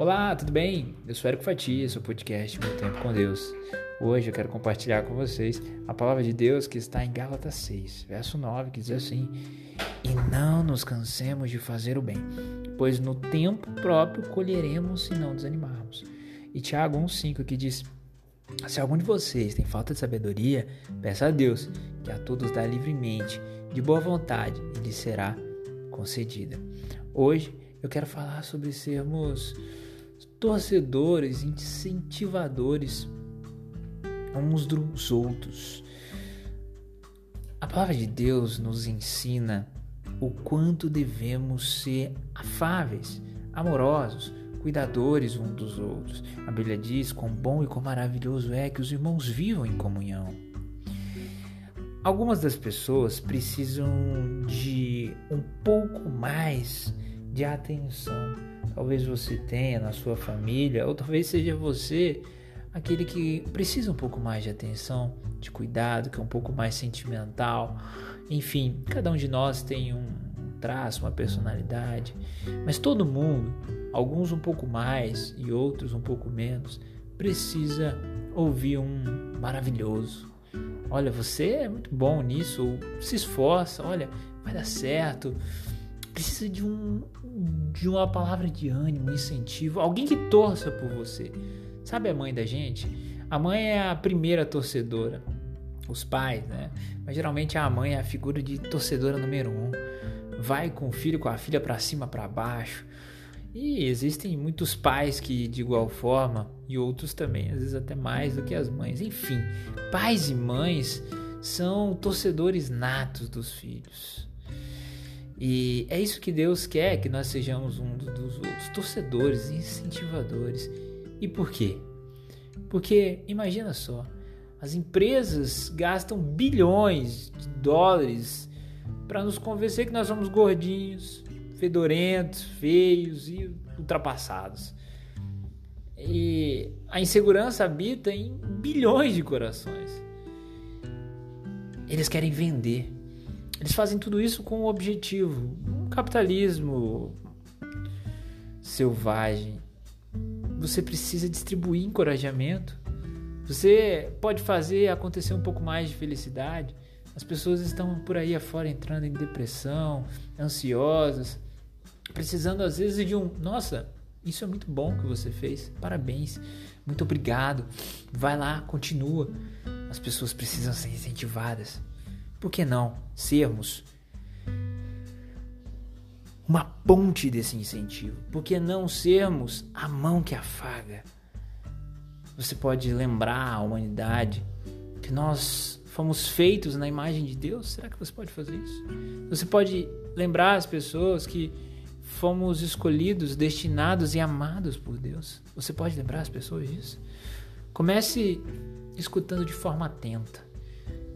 Olá, tudo bem? Eu sou Érico Fatia, sou podcast Meu Tempo com Deus. Hoje eu quero compartilhar com vocês a palavra de Deus que está em Gálatas 6, verso 9, que diz assim: E não nos cansemos de fazer o bem, pois no tempo próprio colheremos se não desanimarmos. E Tiago 1,5 que diz: Se algum de vocês tem falta de sabedoria, peça a Deus, que a todos dá livremente, de boa vontade, e lhe será concedida. Hoje eu quero falar sobre sermos torcedores, incentivadores uns dos outros. A palavra de Deus nos ensina o quanto devemos ser afáveis, amorosos, cuidadores uns dos outros. A Bíblia diz quão bom e quão maravilhoso é que os irmãos vivam em comunhão. Algumas das pessoas precisam de um pouco mais de atenção talvez você tenha na sua família, ou talvez seja você aquele que precisa um pouco mais de atenção, de cuidado, que é um pouco mais sentimental. Enfim, cada um de nós tem um traço, uma personalidade, mas todo mundo, alguns um pouco mais e outros um pouco menos, precisa ouvir um maravilhoso. Olha, você é muito bom nisso, se esforça, olha, vai dar certo precisa de, um, de uma palavra de ânimo, incentivo, alguém que torça por você. Sabe a mãe da gente? A mãe é a primeira torcedora, os pais, né? Mas geralmente a mãe é a figura de torcedora número um. Vai com o filho, com a filha para cima, para baixo. E existem muitos pais que de igual forma e outros também, às vezes até mais do que as mães. Enfim, pais e mães são torcedores natos dos filhos. E é isso que Deus quer, que nós sejamos um dos outros, torcedores, incentivadores. E por quê? Porque imagina só, as empresas gastam bilhões de dólares para nos convencer que nós somos gordinhos, fedorentos, feios e ultrapassados. E a insegurança habita em bilhões de corações. Eles querem vender eles fazem tudo isso com um objetivo, um capitalismo selvagem. Você precisa distribuir encorajamento. Você pode fazer acontecer um pouco mais de felicidade. As pessoas estão por aí afora entrando em depressão, ansiosas, precisando às vezes de um, nossa, isso é muito bom que você fez. Parabéns. Muito obrigado. Vai lá, continua. As pessoas precisam ser incentivadas por que não sermos uma ponte desse incentivo? Por que não sermos a mão que afaga? Você pode lembrar a humanidade que nós fomos feitos na imagem de Deus? Será que você pode fazer isso? Você pode lembrar as pessoas que fomos escolhidos, destinados e amados por Deus? Você pode lembrar as pessoas disso? Comece escutando de forma atenta.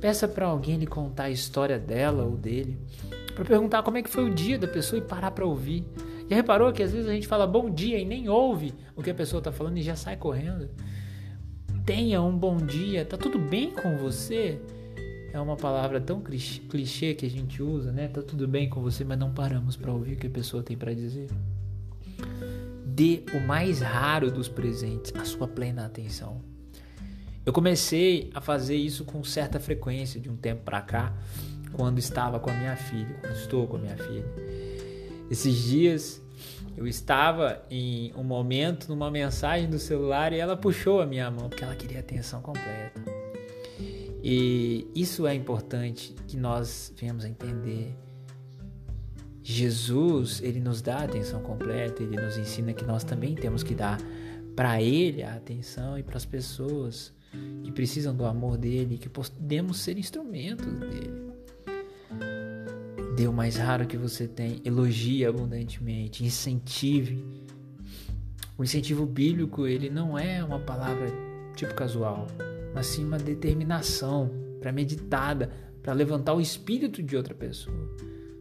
Peça para alguém lhe contar a história dela ou dele, para perguntar como é que foi o dia da pessoa e parar para ouvir. Já reparou que às vezes a gente fala bom dia e nem ouve o que a pessoa está falando e já sai correndo? Tenha um bom dia, tá tudo bem com você? É uma palavra tão clichê que a gente usa, né? Tá tudo bem com você, mas não paramos para ouvir o que a pessoa tem para dizer. Dê o mais raro dos presentes, a sua plena atenção. Eu comecei a fazer isso com certa frequência de um tempo para cá, quando estava com a minha filha, quando estou com a minha filha. Esses dias eu estava em um momento numa mensagem do celular e ela puxou a minha mão porque ela queria atenção completa. E isso é importante que nós venhamos a entender. Jesus, ele nos dá a atenção completa, ele nos ensina que nós também temos que dar para ele a atenção e para as pessoas que precisam do amor dele, que podemos ser instrumentos dele. Dê o mais raro que você tem, elogie abundantemente, incentive. O incentivo bíblico, ele não é uma palavra tipo casual, mas sim uma determinação para meditada, para levantar o espírito de outra pessoa.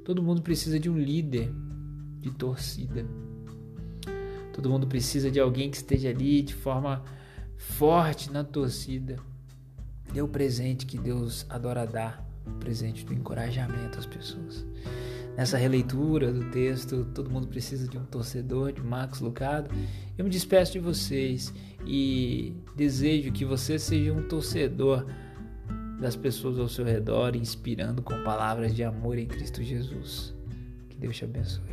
Todo mundo precisa de um líder de torcida. Todo mundo precisa de alguém que esteja ali de forma forte na torcida. Dê o presente que Deus adora dar, o presente do encorajamento às pessoas. nessa releitura do texto, todo mundo precisa de um torcedor, de Max Lucado. Eu me despeço de vocês e desejo que você seja um torcedor das pessoas ao seu redor, inspirando com palavras de amor em Cristo Jesus. Que Deus te abençoe.